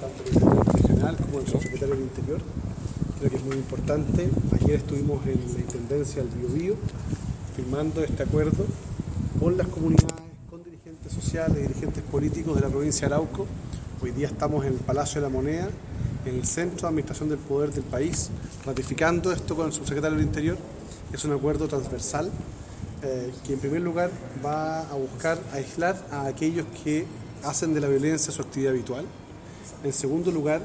tanto el intendente regional como el subsecretario del Interior. Creo que es muy importante. Ayer estuvimos en la Intendencia del Biobío firmando este acuerdo con las comunidades, con dirigentes sociales, dirigentes políticos de la provincia de Arauco. Hoy día estamos en el Palacio de la Moneda, en el Centro de Administración del Poder del país, ratificando esto con el subsecretario del Interior. Es un acuerdo transversal eh, que en primer lugar va a buscar aislar a aquellos que hacen de la violencia su actividad habitual. En segundo lugar,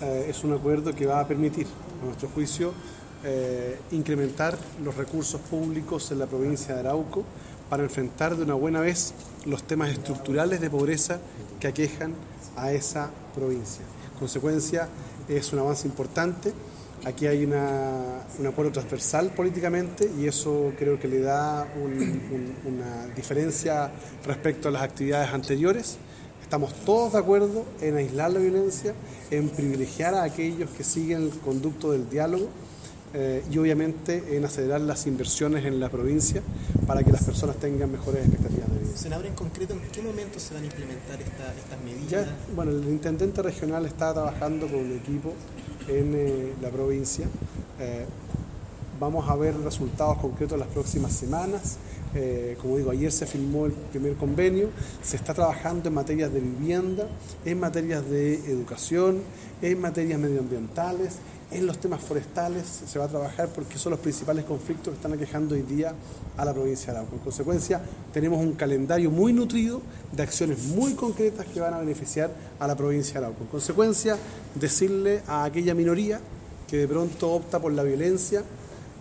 eh, es un acuerdo que va a permitir, a nuestro juicio, eh, incrementar los recursos públicos en la provincia de Arauco para enfrentar de una buena vez los temas estructurales de pobreza que aquejan a esa provincia. En consecuencia, es un avance importante. Aquí hay un acuerdo transversal políticamente y eso creo que le da una diferencia respecto a las actividades anteriores. Estamos todos de acuerdo en aislar la violencia, en privilegiar a aquellos que siguen el conducto del diálogo eh, y obviamente en acelerar las inversiones en la provincia para que las personas tengan mejores expectativas de vida. Senador, en concreto, ¿en qué momento se van a implementar estas medidas? bueno, el intendente regional está trabajando con un equipo en eh, la provincia. Eh, vamos a ver resultados concretos en las próximas semanas. Eh, como digo, ayer se firmó el primer convenio, se está trabajando en materias de vivienda, en materias de educación, en materias medioambientales, en los temas forestales se va a trabajar porque son los principales conflictos que están aquejando hoy día a la provincia de Arauco. En consecuencia, tenemos un calendario muy nutrido de acciones muy concretas que van a beneficiar a la provincia de Arauco. En consecuencia, decirle a aquella minoría que de pronto opta por la violencia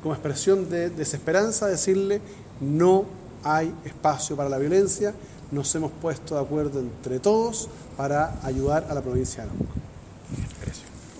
como expresión de desesperanza, decirle no hay espacio para la violencia, nos hemos puesto de acuerdo entre todos para ayudar a la provincia de Arauco.